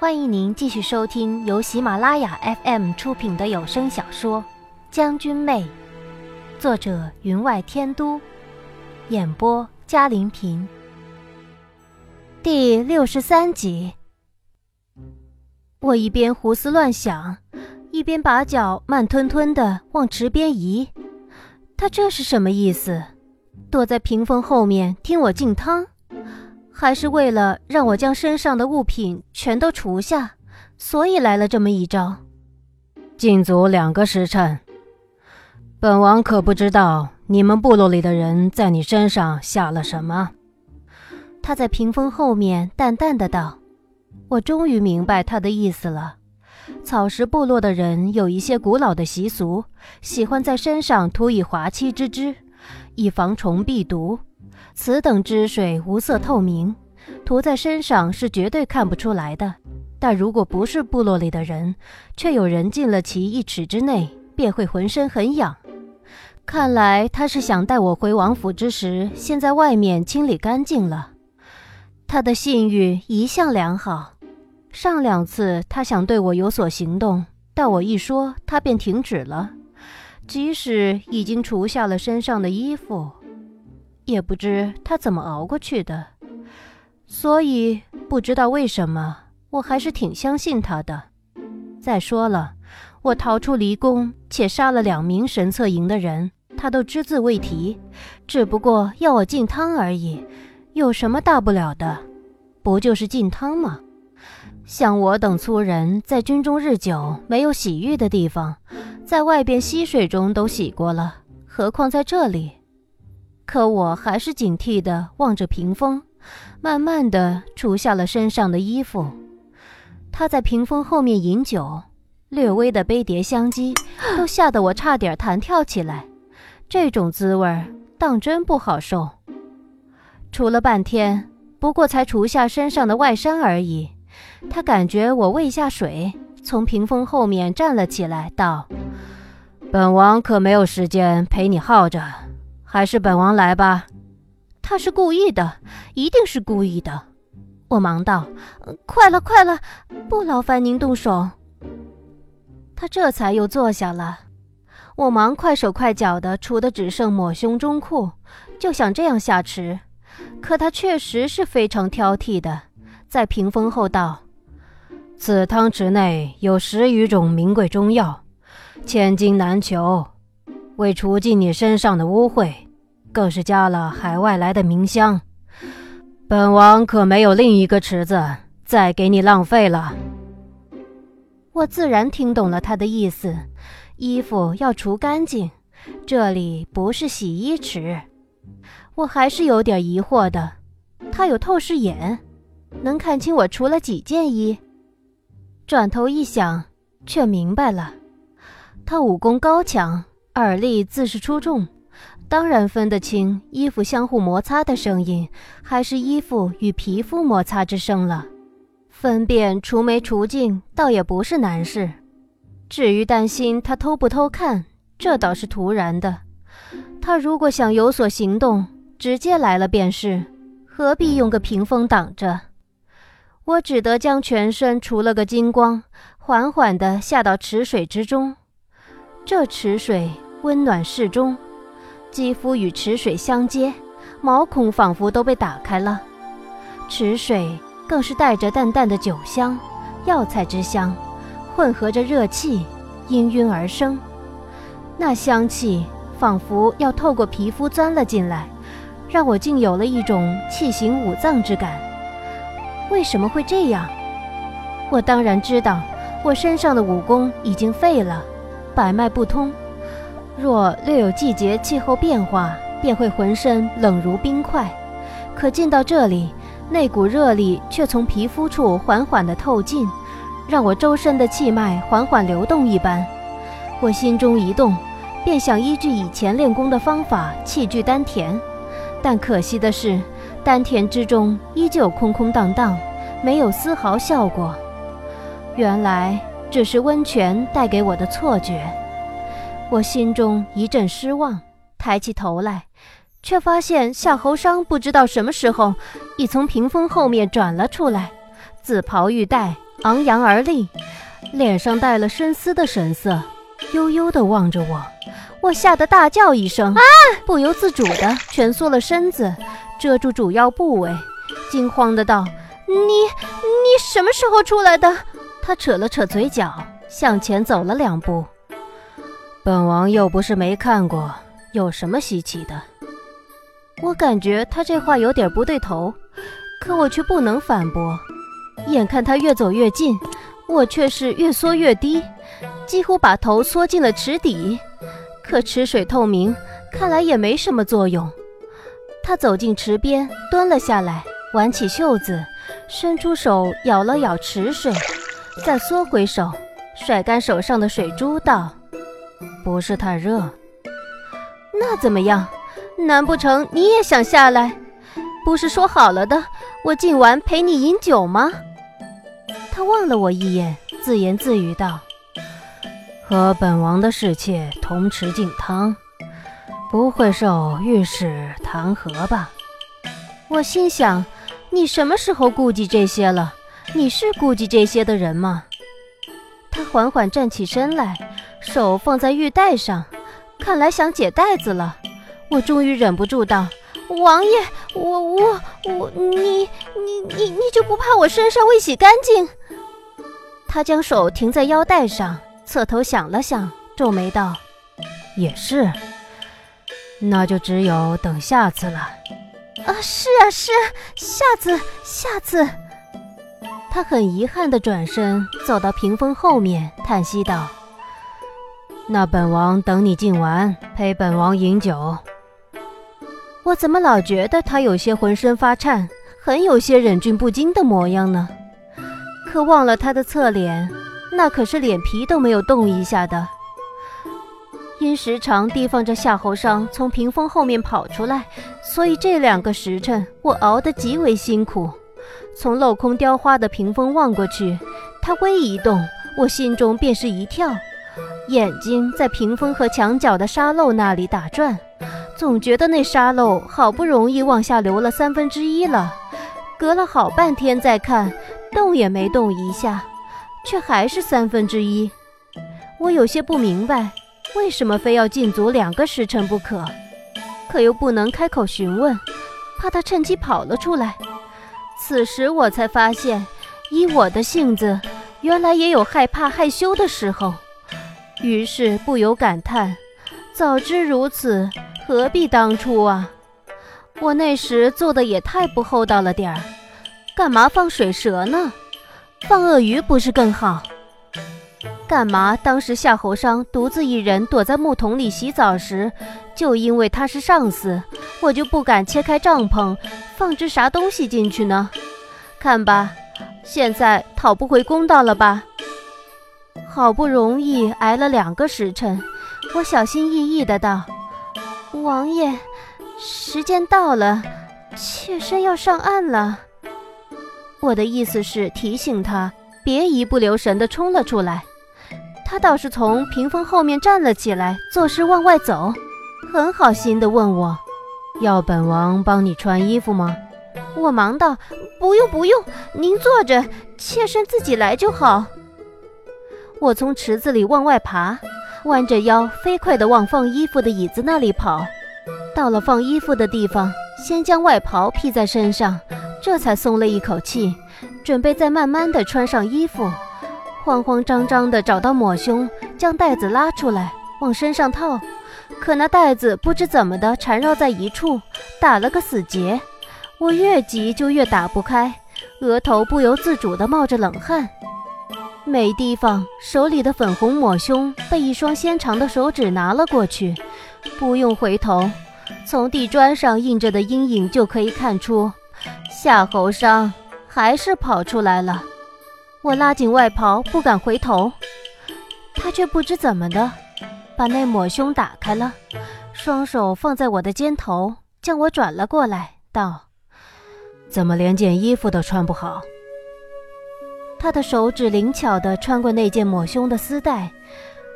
欢迎您继续收听由喜马拉雅 FM 出品的有声小说《将军妹》，作者云外天都，演播嘉玲平。第六十三集。我一边胡思乱想，一边把脚慢吞吞的往池边移。他这是什么意思？躲在屏风后面听我进汤？还是为了让我将身上的物品全都除下，所以来了这么一招。禁足两个时辰。本王可不知道你们部落里的人在你身上下了什么。他在屏风后面淡淡的道：“我终于明白他的意思了。草食部落的人有一些古老的习俗，喜欢在身上涂以滑漆之汁，以防虫避毒。”此等汁水无色透明，涂在身上是绝对看不出来的。但如果不是部落里的人，却有人进了其一尺之内，便会浑身很痒。看来他是想带我回王府之时，先在外面清理干净了。他的信誉一向良好，上两次他想对我有所行动，但我一说，他便停止了。即使已经除下了身上的衣服。也不知他怎么熬过去的，所以不知道为什么，我还是挺相信他的。再说了，我逃出离宫，且杀了两名神策营的人，他都只字未提，只不过要我进汤而已，有什么大不了的？不就是进汤吗？像我等粗人，在军中日久，没有洗浴的地方，在外边溪水中都洗过了，何况在这里？可我还是警惕地望着屏风，慢慢地除下了身上的衣服。他在屏风后面饮酒，略微的杯碟相击，都吓得我差点弹跳起来。这种滋味当真不好受。除了半天，不过才除下身上的外衫而已。他感觉我胃下水，从屏风后面站了起来，道：“本王可没有时间陪你耗着。”还是本王来吧，他是故意的，一定是故意的。我忙道：“快了，快了，不劳烦您动手。”他这才又坐下了。我忙快手快脚的除的只剩抹胸中裤，就想这样下池。可他确实是非常挑剔的，在屏风后道：“此汤池内有十余种名贵中药，千金难求。”为除尽你身上的污秽，更是加了海外来的冥香。本王可没有另一个池子再给你浪费了。我自然听懂了他的意思，衣服要除干净，这里不是洗衣池。我还是有点疑惑的，他有透视眼，能看清我除了几件衣。转头一想，却明白了，他武功高强。耳力自是出众，当然分得清衣服相互摩擦的声音，还是衣服与皮肤摩擦之声了。分辨除没除净，倒也不是难事。至于担心他偷不偷看，这倒是突然的。他如果想有所行动，直接来了便是，何必用个屏风挡着？我只得将全身除了个精光，缓缓地下到池水之中。这池水温暖适中，肌肤与池水相接，毛孔仿佛都被打开了。池水更是带着淡淡的酒香、药材之香，混合着热气，氤氲而生。那香气仿佛要透过皮肤钻了进来，让我竟有了一种气行五脏之感。为什么会这样？我当然知道，我身上的武功已经废了。百脉不通，若略有季节气候变化，便会浑身冷如冰块。可进到这里，那股热力却从皮肤处缓缓地透进，让我周身的气脉缓缓流动一般。我心中一动，便想依据以前练功的方法气聚丹田，但可惜的是，丹田之中依旧空空荡荡，没有丝毫效果。原来。只是温泉带给我的错觉，我心中一阵失望，抬起头来，却发现夏侯商不知道什么时候已从屏风后面转了出来，紫袍玉带，昂扬而立，脸上带了深思的神色，悠悠地望着我。我吓得大叫一声，啊！不由自主地蜷缩了身子，遮住主要部位，惊慌的道：“你你什么时候出来的？”他扯了扯嘴角，向前走了两步。本王又不是没看过，有什么稀奇的？我感觉他这话有点不对头，可我却不能反驳。眼看他越走越近，我却是越缩越低，几乎把头缩进了池底。可池水透明，看来也没什么作用。他走进池边，蹲了下来，挽起袖子，伸出手舀了舀池水，再缩回手，甩干手上的水珠，道：“不是太热。那怎么样？难不成你也想下来？不是说好了的，我今晚陪你饮酒吗？”他望了我一眼，自言自语道。和本王的侍妾同池敬汤，不会受御史弹劾吧？我心想，你什么时候顾及这些了？你是顾及这些的人吗？他缓缓站起身来，手放在玉带上，看来想解带子了。我终于忍不住道：“王爷，我我我，你你你你就不怕我身上未洗干净？”他将手停在腰带上。侧头想了想，皱眉道：“也是，那就只有等下次了。”啊，是啊，是啊，下次，下次。他很遗憾地转身走到屏风后面，叹息道：“那本王等你敬完，陪本王饮酒。”我怎么老觉得他有些浑身发颤，很有些忍俊不禁的模样呢？可望了他的侧脸。那可是脸皮都没有动一下的。因时常提防着夏侯商从屏风后面跑出来，所以这两个时辰我熬得极为辛苦。从镂空雕花的屏风望过去，他微一动，我心中便是一跳，眼睛在屏风和墙角的沙漏那里打转，总觉得那沙漏好不容易往下流了三分之一了，隔了好半天再看，动也没动一下。却还是三分之一，我有些不明白，为什么非要禁足两个时辰不可？可又不能开口询问，怕他趁机跑了出来。此时我才发现，以我的性子，原来也有害怕害羞的时候。于是不由感叹：早知如此，何必当初啊！我那时做的也太不厚道了点儿，干嘛放水蛇呢？放鳄鱼不是更好？干嘛当时夏侯商独自一人躲在木桶里洗澡时，就因为他是上司，我就不敢切开帐篷放只啥东西进去呢？看吧，现在讨不回公道了吧？好不容易挨了两个时辰，我小心翼翼的道：“王爷，时间到了，妾身要上岸了。”我的意思是提醒他别一不留神的冲了出来，他倒是从屏风后面站了起来，作势往外走，很好心的问我，要本王帮你穿衣服吗？我忙道不用不用，您坐着，妾身自己来就好。我从池子里往外爬，弯着腰飞快地往放衣服的椅子那里跑，到了放衣服的地方，先将外袍披在身上。这才松了一口气，准备再慢慢的穿上衣服，慌慌张张的找到抹胸，将带子拉出来往身上套。可那带子不知怎么的缠绕在一处，打了个死结。我越急就越打不开，额头不由自主的冒着冷汗。没地方，手里的粉红抹胸被一双纤长的手指拿了过去，不用回头，从地砖上印着的阴影就可以看出。夏侯商还是跑出来了，我拉紧外袍，不敢回头，他却不知怎么的，把那抹胸打开了，双手放在我的肩头，将我转了过来，道：“怎么连件衣服都穿不好？”他的手指灵巧地穿过那件抹胸的丝带，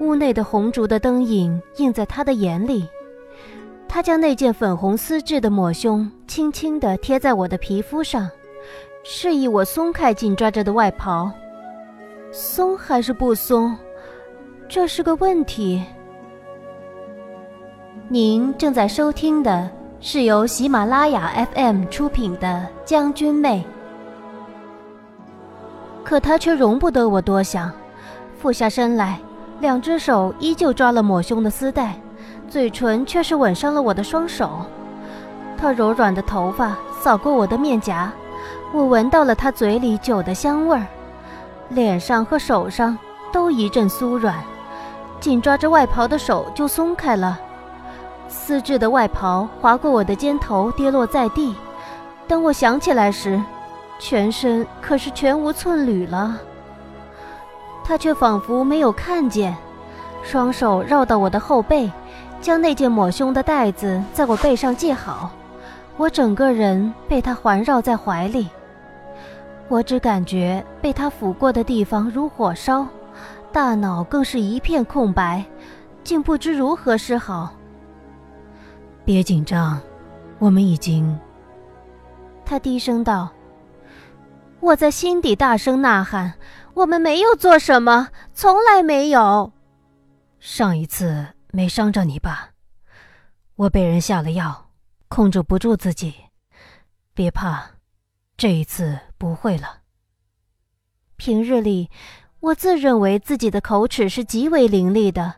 屋内的红烛的灯影映在他的眼里。他将那件粉红丝质的抹胸轻轻地贴在我的皮肤上，示意我松开紧抓着的外袍。松还是不松？这是个问题。您正在收听的是由喜马拉雅 FM 出品的《将军妹》，可他却容不得我多想，俯下身来，两只手依旧抓了抹胸的丝带，嘴唇却是吻上了我的双手。他柔软的头发扫过我的面颊，我闻到了他嘴里酒的香味儿，脸上和手上都一阵酥软，紧抓着外袍的手就松开了，丝质的外袍划过我的肩头，跌落在地。等我想起来时，全身可是全无寸缕了。他却仿佛没有看见，双手绕到我的后背，将那件抹胸的带子在我背上系好。我整个人被他环绕在怀里，我只感觉被他抚过的地方如火烧，大脑更是一片空白，竟不知如何是好。别紧张，我们已经……他低声道。我在心底大声呐喊：“我们没有做什么，从来没有。”上一次没伤着你吧？我被人下了药。控制不住自己，别怕，这一次不会了。平日里，我自认为自己的口齿是极为伶俐的，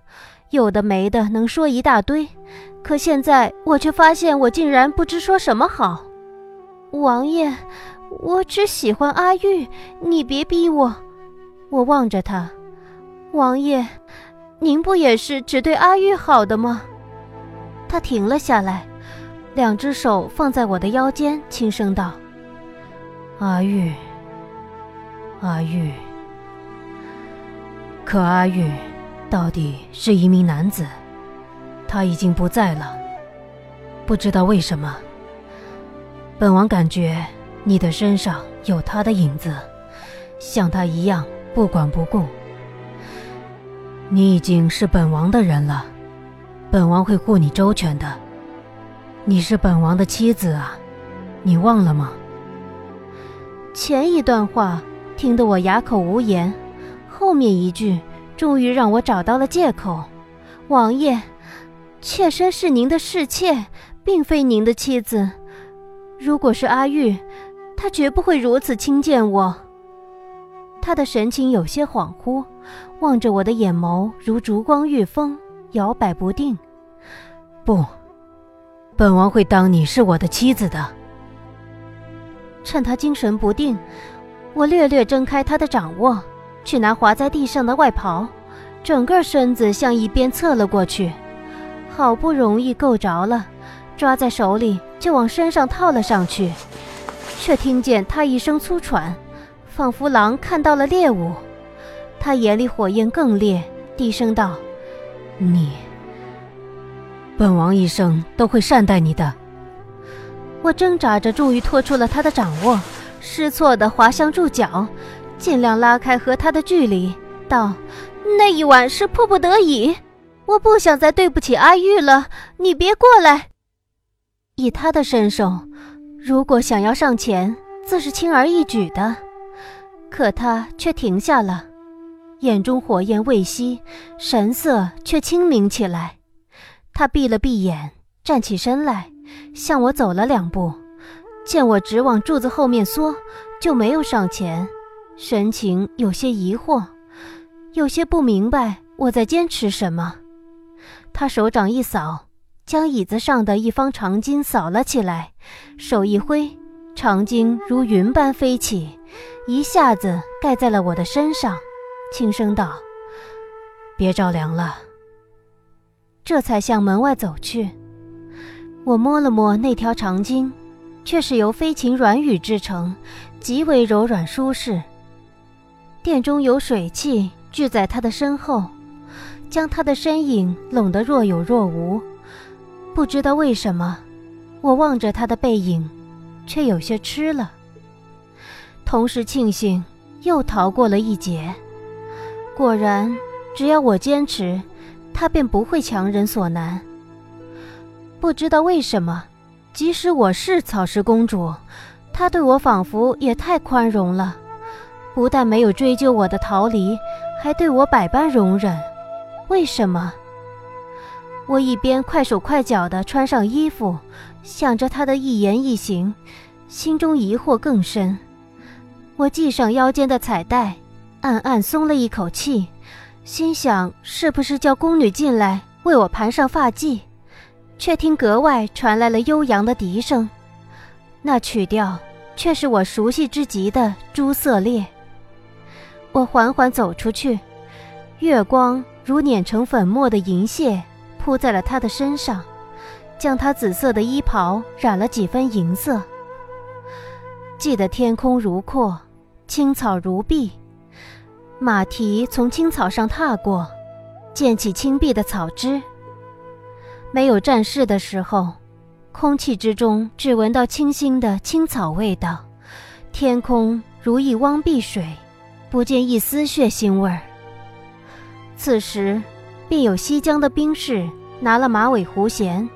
有的没的能说一大堆。可现在，我却发现我竟然不知说什么好。王爷，我只喜欢阿玉，你别逼我。我望着他，王爷，您不也是只对阿玉好的吗？他停了下来。两只手放在我的腰间，轻声道：“阿玉，阿玉。可阿玉，到底是一名男子，他已经不在了。不知道为什么，本王感觉你的身上有他的影子，像他一样不管不顾。你已经是本王的人了，本王会护你周全的。”你是本王的妻子啊，你忘了吗？前一段话听得我哑口无言，后面一句终于让我找到了借口。王爷，妾身是您的侍妾，并非您的妻子。如果是阿玉，他绝不会如此轻贱我。他的神情有些恍惚，望着我的眼眸如烛光遇风，摇摆不定。不。本王会当你是我的妻子的。趁他精神不定，我略略挣开他的掌握，去拿滑在地上的外袍，整个身子向一边侧了过去，好不容易够着了，抓在手里就往身上套了上去，却听见他一声粗喘，仿佛狼看到了猎物。他眼里火焰更烈，低声道：“你。”本王一生都会善待你的。我挣扎着，终于脱出了他的掌握，失措地滑向柱脚，尽量拉开和他的距离，道：“那一晚是迫不得已，我不想再对不起阿玉了。你别过来。”以他的身手，如果想要上前，自是轻而易举的。可他却停下了，眼中火焰未熄，神色却清明起来。他闭了闭眼，站起身来，向我走了两步，见我直往柱子后面缩，就没有上前，神情有些疑惑，有些不明白我在坚持什么。他手掌一扫，将椅子上的一方长巾扫了起来，手一挥，长巾如云般飞起，一下子盖在了我的身上，轻声道：“别着凉了。”这才向门外走去。我摸了摸那条长巾，却是由飞禽软羽制成，极为柔软舒适。殿中有水汽聚在他的身后，将他的身影拢得若有若无。不知道为什么，我望着他的背影，却有些痴了。同时庆幸又逃过了一劫。果然，只要我坚持。他便不会强人所难。不知道为什么，即使我是草食公主，他对我仿佛也太宽容了。不但没有追究我的逃离，还对我百般容忍。为什么？我一边快手快脚地穿上衣服，想着他的一言一行，心中疑惑更深。我系上腰间的彩带，暗暗松了一口气，心想：是不是叫宫女进来为我盘上发髻？却听格外传来了悠扬的笛声，那曲调却是我熟悉之极的《朱色烈》。我缓缓走出去，月光如碾成粉末的银屑铺在了他的身上，将他紫色的衣袍染了几分银色。记得天空如阔，青草如碧，马蹄从青草上踏过，溅起青碧的草汁。没有战事的时候，空气之中只闻到清新的青草味道，天空如一汪碧水。不见一丝血腥味儿。此时，便有西江的兵士拿了马尾胡弦，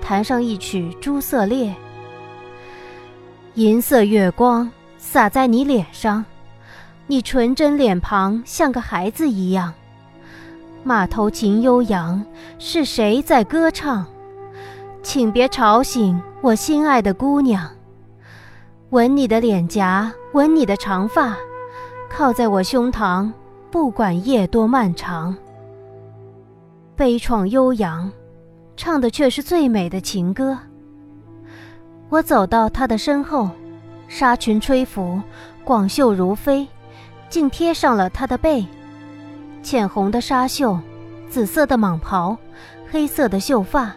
弹上一曲《朱色烈》。银色月光洒在你脸上，你纯真脸庞像个孩子一样。马头琴悠扬，是谁在歌唱？请别吵醒我心爱的姑娘。吻你的脸颊，吻你的长发。靠在我胸膛，不管夜多漫长。悲怆悠扬，唱的却是最美的情歌。我走到他的身后，纱裙吹拂，广袖如飞，竟贴上了他的背。浅红的纱袖，紫色的蟒袍，黑色的秀发，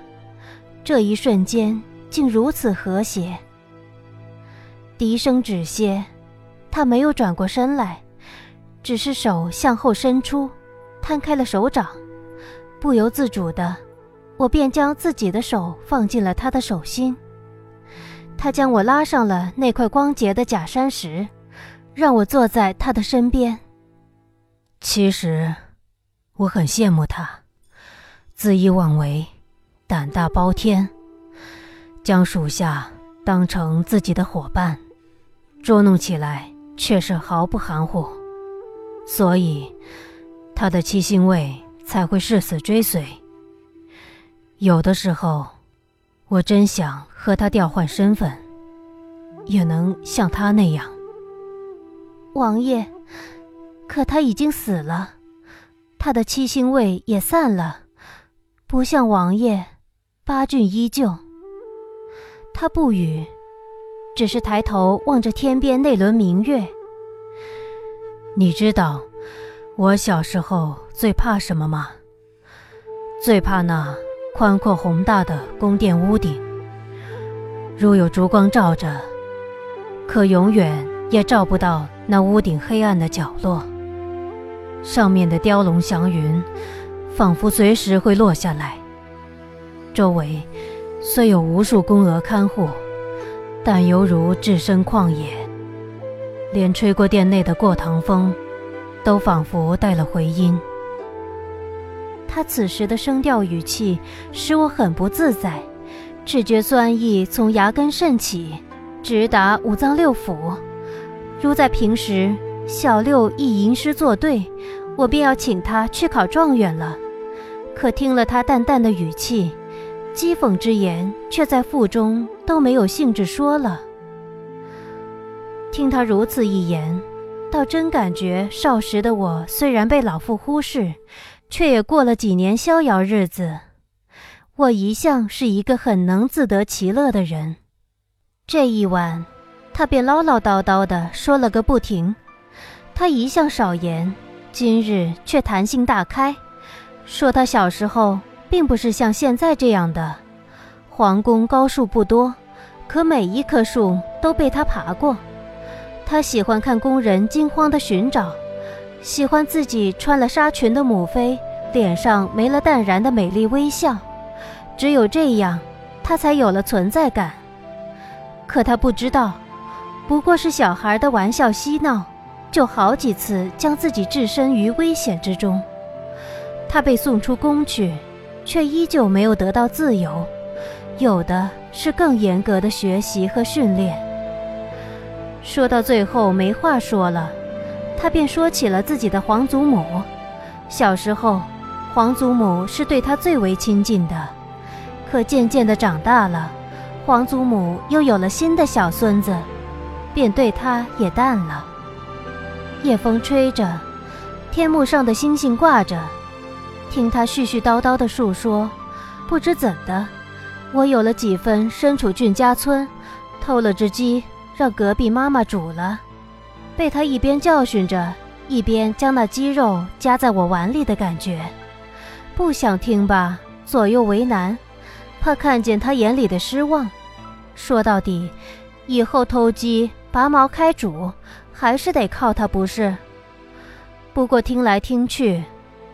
这一瞬间竟如此和谐。笛声止歇，他没有转过身来。只是手向后伸出，摊开了手掌，不由自主的，我便将自己的手放进了他的手心。他将我拉上了那块光洁的假山石，让我坐在他的身边。其实，我很羡慕他，恣意妄为，胆大包天，将属下当成自己的伙伴，捉弄起来却是毫不含糊。所以，他的七星卫才会誓死追随。有的时候，我真想和他调换身份，也能像他那样。王爷，可他已经死了，他的七星卫也散了，不像王爷，八郡依旧。他不语，只是抬头望着天边那轮明月。你知道我小时候最怕什么吗？最怕那宽阔宏大的宫殿屋顶，如有烛光照着，可永远也照不到那屋顶黑暗的角落。上面的雕龙祥云，仿佛随时会落下来。周围虽有无数宫娥看护，但犹如置身旷野。连吹过殿内的过堂风，都仿佛带了回音。他此时的声调语气使我很不自在，只觉酸意从牙根渗起，直达五脏六腑。如在平时，小六一吟诗作对，我便要请他去考状元了。可听了他淡淡的语气，讥讽之言，却在腹中都没有兴致说了。听他如此一言，倒真感觉少时的我虽然被老父忽视，却也过了几年逍遥日子。我一向是一个很能自得其乐的人。这一晚，他便唠唠叨叨的说了个不停。他一向少言，今日却谈性大开，说他小时候并不是像现在这样的。皇宫高树不多，可每一棵树都被他爬过。他喜欢看工人惊慌的寻找，喜欢自己穿了纱裙的母妃脸上没了淡然的美丽微笑，只有这样，他才有了存在感。可他不知道，不过是小孩的玩笑嬉闹，就好几次将自己置身于危险之中。他被送出宫去，却依旧没有得到自由，有的是更严格的学习和训练。说到最后没话说了，他便说起了自己的皇祖母。小时候，皇祖母是对他最为亲近的，可渐渐的长大了，皇祖母又有了新的小孙子，便对他也淡了。夜风吹着，天幕上的星星挂着，听他絮絮叨叨的述说，不知怎的，我有了几分身处俊家村，偷了只鸡让隔壁妈妈煮了，被他一边教训着，一边将那鸡肉夹在我碗里的感觉。不想听吧，左右为难，怕看见他眼里的失望。说到底，以后偷鸡拔毛开煮。还是得靠他，不是？不过听来听去，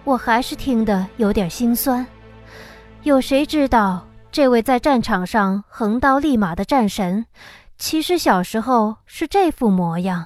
我还是听得有点心酸。有谁知道，这位在战场上横刀立马的战神，其实小时候是这副模样。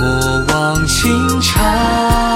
莫忘情长。